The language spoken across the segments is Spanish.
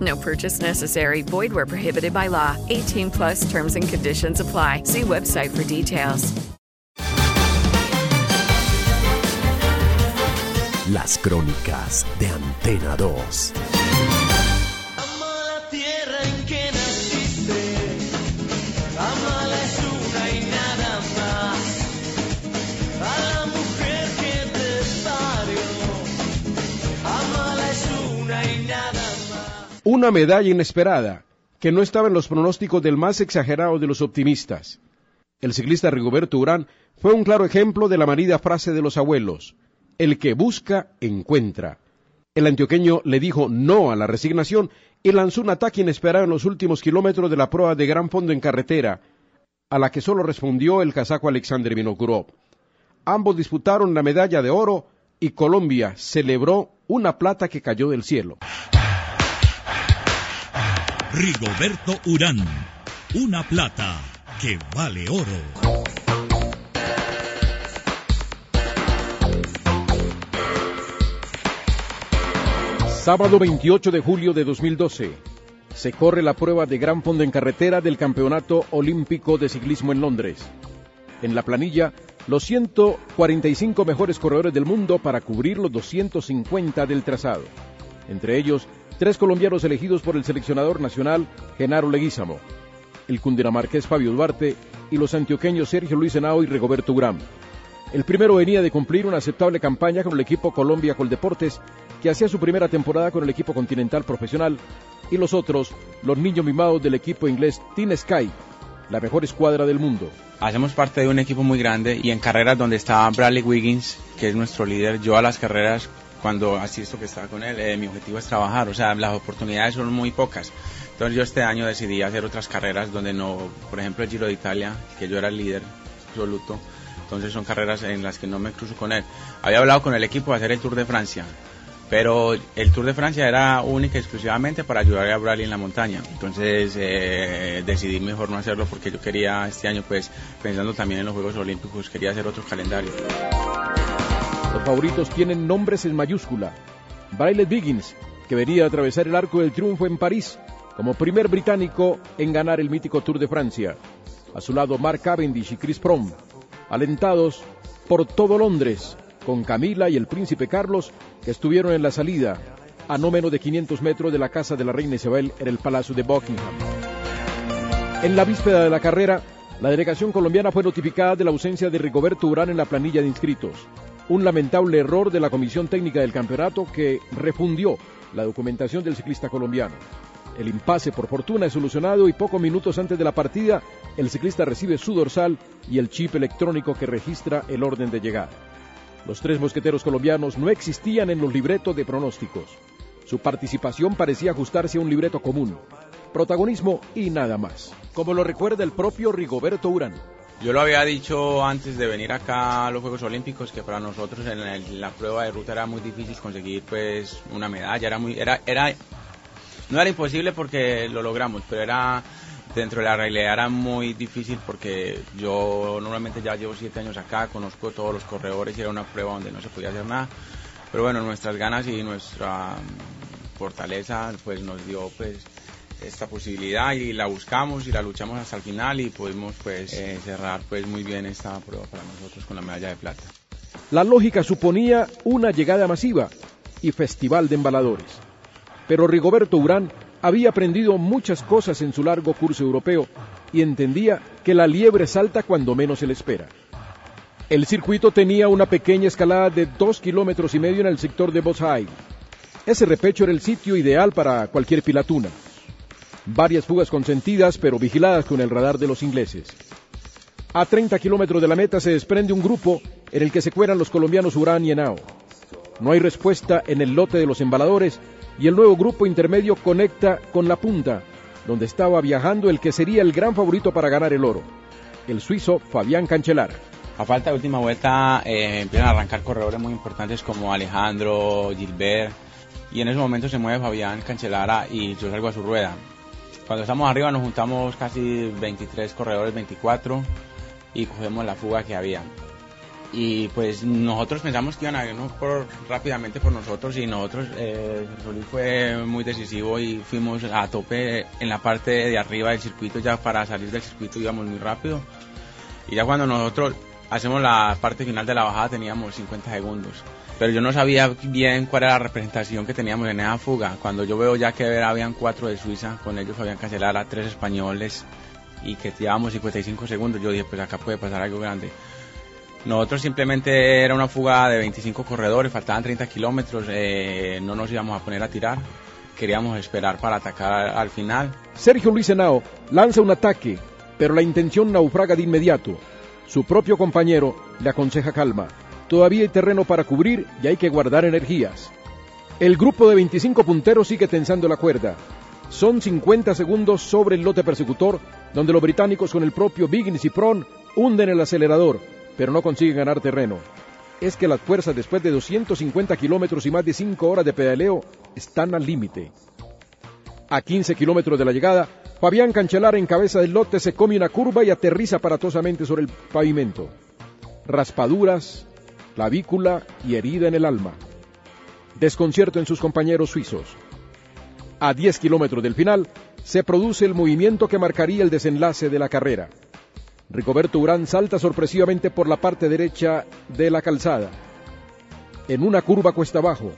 No purchase necessary. Void where prohibited by law. 18 plus terms and conditions apply. See website for details. Las crónicas de Antena 2. Una medalla inesperada, que no estaba en los pronósticos del más exagerado de los optimistas. El ciclista Rigoberto Urán fue un claro ejemplo de la manida frase de los abuelos, el que busca, encuentra. El antioqueño le dijo no a la resignación y lanzó un ataque inesperado en los últimos kilómetros de la prueba de gran fondo en carretera, a la que solo respondió el casaco Alexander Vinokurov. Ambos disputaron la medalla de oro y Colombia celebró una plata que cayó del cielo. Rigoberto Urán, una plata que vale oro. Sábado 28 de julio de 2012 se corre la prueba de gran fondo en carretera del Campeonato Olímpico de Ciclismo en Londres. En la planilla, los 145 mejores corredores del mundo para cubrir los 250 del trazado. Entre ellos, tres colombianos elegidos por el seleccionador nacional Genaro Leguízamo, el cundinamarqués Fabio Duarte y los antioqueños Sergio Luis Henao y Rigoberto Urán. El primero venía de cumplir una aceptable campaña con el equipo Colombia Coldeportes, que hacía su primera temporada con el equipo continental profesional, y los otros, los niños mimados del equipo inglés Team Sky, la mejor escuadra del mundo. Hacemos parte de un equipo muy grande y en carreras donde está Bradley Wiggins, que es nuestro líder, yo a las carreras cuando asisto que estaba con él, eh, mi objetivo es trabajar, o sea, las oportunidades son muy pocas. Entonces yo este año decidí hacer otras carreras donde no, por ejemplo el Giro de Italia, que yo era el líder absoluto, entonces son carreras en las que no me cruzo con él. Había hablado con el equipo de hacer el Tour de Francia, pero el Tour de Francia era única y exclusivamente para ayudar a Bradley en la montaña. Entonces eh, decidí mejor no hacerlo porque yo quería este año, pues pensando también en los Juegos Olímpicos, quería hacer otro calendario. Los favoritos tienen nombres en mayúscula. Bradley Biggins, que venía a atravesar el arco del triunfo en París como primer británico en ganar el mítico Tour de Francia. A su lado Mark Cavendish y Chris Froome, alentados por todo Londres, con Camila y el príncipe Carlos, que estuvieron en la salida, a no menos de 500 metros de la casa de la reina Isabel en el Palacio de Buckingham. En la víspera de la carrera, la delegación colombiana fue notificada de la ausencia de Rigoberto Urán en la planilla de inscritos. Un lamentable error de la Comisión Técnica del Campeonato que refundió la documentación del ciclista colombiano. El impasse, por fortuna, es solucionado y pocos minutos antes de la partida, el ciclista recibe su dorsal y el chip electrónico que registra el orden de llegada. Los tres mosqueteros colombianos no existían en los libretos de pronósticos. Su participación parecía ajustarse a un libreto común. Protagonismo y nada más. Como lo recuerda el propio Rigoberto Urán. Yo lo había dicho antes de venir acá a los Juegos Olímpicos que para nosotros en, la prueba de ruta era muy difícil conseguir pues una medalla, era muy era era no era imposible porque lo logramos, pero era dentro de la realidad era muy difícil porque yo normalmente ya llevo siete años acá, conozco todos los corredores y era una prueba donde no se podía hacer nada. Pero bueno, nuestras ganas y nuestra fortaleza pues nos dio pues esta posibilidad y la buscamos y la luchamos hasta el final y pudimos pues eh, cerrar pues muy bien esta prueba para nosotros con la medalla de plata. La lógica suponía una llegada masiva y festival de embaladores. Pero Rigoberto Urán había aprendido muchas cosas en su largo curso europeo y entendía que la liebre salta cuando menos se le espera. El circuito tenía una pequeña escalada de dos kilómetros y medio en el sector de Boss High. Ese repecho era el sitio ideal para cualquier pilatuna. Varias fugas consentidas, pero vigiladas con el radar de los ingleses. A 30 kilómetros de la meta se desprende un grupo en el que se cueran los colombianos Urán y Henao. No hay respuesta en el lote de los embaladores y el nuevo grupo intermedio conecta con la punta, donde estaba viajando el que sería el gran favorito para ganar el oro, el suizo Fabián Cancelara. A falta de última vuelta eh, empiezan a arrancar corredores muy importantes como Alejandro, Gilbert, y en ese momento se mueve Fabián Cancelara y yo salgo a su rueda. Cuando estamos arriba nos juntamos casi 23 corredores, 24, y cogemos la fuga que había. Y pues nosotros pensamos que iban a irnos por, rápidamente por nosotros y nosotros, eh, Solís fue muy decisivo y fuimos a tope en la parte de arriba del circuito, ya para salir del circuito íbamos muy rápido. Y ya cuando nosotros hacemos la parte final de la bajada teníamos 50 segundos. Pero yo no sabía bien cuál era la representación que teníamos en esa fuga. Cuando yo veo ya que habían cuatro de Suiza, con ellos habían cancelado a tres españoles y que llevábamos 55 segundos, yo dije, pues acá puede pasar algo grande. Nosotros simplemente era una fuga de 25 corredores, faltaban 30 kilómetros, eh, no nos íbamos a poner a tirar, queríamos esperar para atacar al final. Sergio Luis Henao lanza un ataque, pero la intención naufraga de inmediato. Su propio compañero le aconseja calma. Todavía hay terreno para cubrir y hay que guardar energías. El grupo de 25 punteros sigue tensando la cuerda. Son 50 segundos sobre el lote persecutor, donde los británicos con el propio Biggins y Pron hunden el acelerador, pero no consiguen ganar terreno. Es que las fuerzas después de 250 kilómetros y más de 5 horas de pedaleo están al límite. A 15 kilómetros de la llegada, Fabián Cancelar en cabeza del lote se come una curva y aterriza aparatosamente sobre el pavimento. Raspaduras, clavícula y herida en el alma. Desconcierto en sus compañeros suizos. A 10 kilómetros del final, se produce el movimiento que marcaría el desenlace de la carrera. Ricoberto Urán salta sorpresivamente por la parte derecha de la calzada, en una curva cuesta abajo,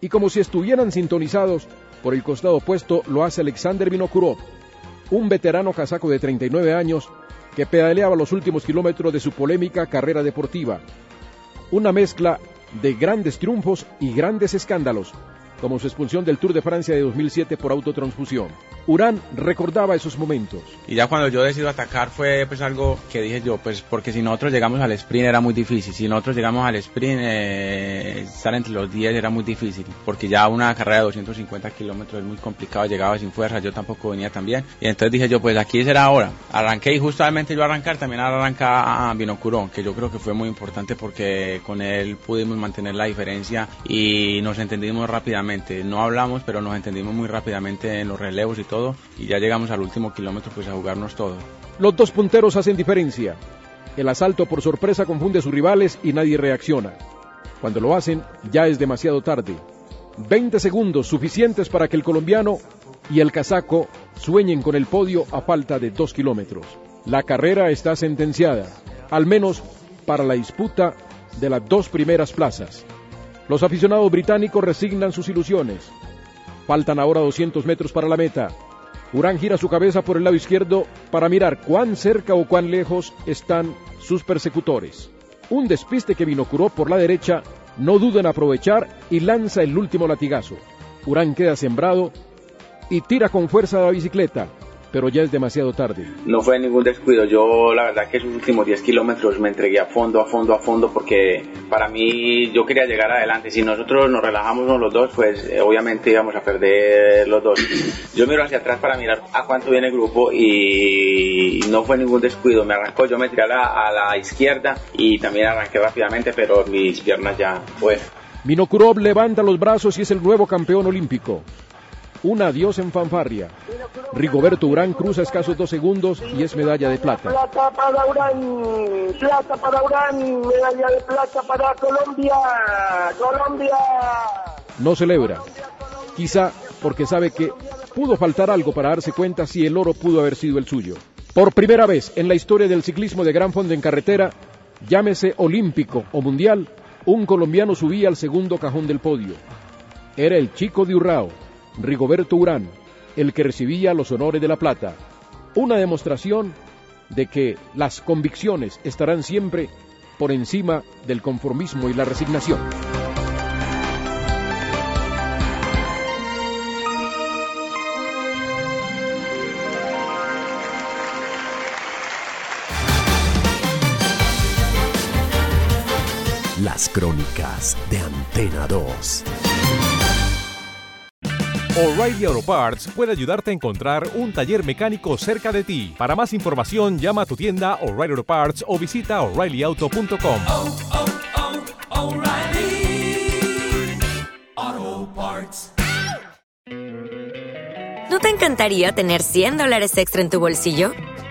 y como si estuvieran sintonizados, por el costado opuesto lo hace Alexander Vinokurov, un veterano casaco de 39 años que pedaleaba los últimos kilómetros de su polémica carrera deportiva. Una mezcla de grandes triunfos y grandes escándalos, como su expulsión del Tour de Francia de 2007 por autotransfusión. Urán recordaba esos momentos. Y ya cuando yo decido atacar fue pues algo que dije yo, pues porque si nosotros llegamos al sprint era muy difícil, si nosotros llegamos al sprint eh, estar entre los 10 era muy difícil, porque ya una carrera de 250 kilómetros es muy complicado, llegaba sin fuerza, yo tampoco venía tan bien, y entonces dije yo, pues aquí será ahora. Arranqué y justamente yo arrancar también arranca a Binocurón, que yo creo que fue muy importante porque con él pudimos mantener la diferencia y nos entendimos rápidamente no hablamos, pero nos entendimos muy rápidamente en los relevos y todo, y ya llegamos al último kilómetro pues a jugarnos todo. Los dos punteros hacen diferencia. El asalto por sorpresa confunde a sus rivales y nadie reacciona. Cuando lo hacen, ya es demasiado tarde. 20 segundos suficientes para que el colombiano y el casaco sueñen con el podio a falta de dos kilómetros. La carrera está sentenciada, al menos para la disputa de las dos primeras plazas. Los aficionados británicos resignan sus ilusiones. Faltan ahora 200 metros para la meta. Urán gira su cabeza por el lado izquierdo para mirar cuán cerca o cuán lejos están sus persecutores. Un despiste que Vinocuró por la derecha no duda en aprovechar y lanza el último latigazo. Urán queda sembrado y tira con fuerza la bicicleta, pero ya es demasiado tarde. No fue ningún descuido, yo la verdad que esos últimos 10 kilómetros me entregué a fondo, a fondo, a fondo, porque para mí yo quería llegar adelante. Si nosotros nos relajamos los dos, pues eh, obviamente íbamos a perder los dos. Yo miro hacia atrás para mirar a cuánto viene el grupo y no fue ningún descuido. Me arrancó, yo me tiré a la, a la izquierda y también arranqué rápidamente, pero mis piernas ya fue. Minokurov levanta los brazos y es el nuevo campeón olímpico. Un adiós en fanfarria. Rigoberto Urán cruza escasos dos segundos y es medalla de plata. Plata para Urán, plata para Urán, medalla de plata para Colombia, Colombia. No celebra, quizá porque sabe que pudo faltar algo para darse cuenta si el oro pudo haber sido el suyo. Por primera vez en la historia del ciclismo de gran fondo en carretera, llámese olímpico o mundial, un colombiano subía al segundo cajón del podio. Era el chico de Urrao, Rigoberto Urán, el que recibía los honores de la plata. una demostración de que las convicciones estarán siempre por encima del conformismo y la resignación. Las crónicas de Antena 2. O'Reilly Auto Parts puede ayudarte a encontrar un taller mecánico cerca de ti. Para más información, llama a tu tienda O'Reilly Auto Parts o visita oreillyauto.com. Oh, oh, oh, O'Reilly Auto Parts. ¿No te encantaría tener 100 dólares extra en tu bolsillo?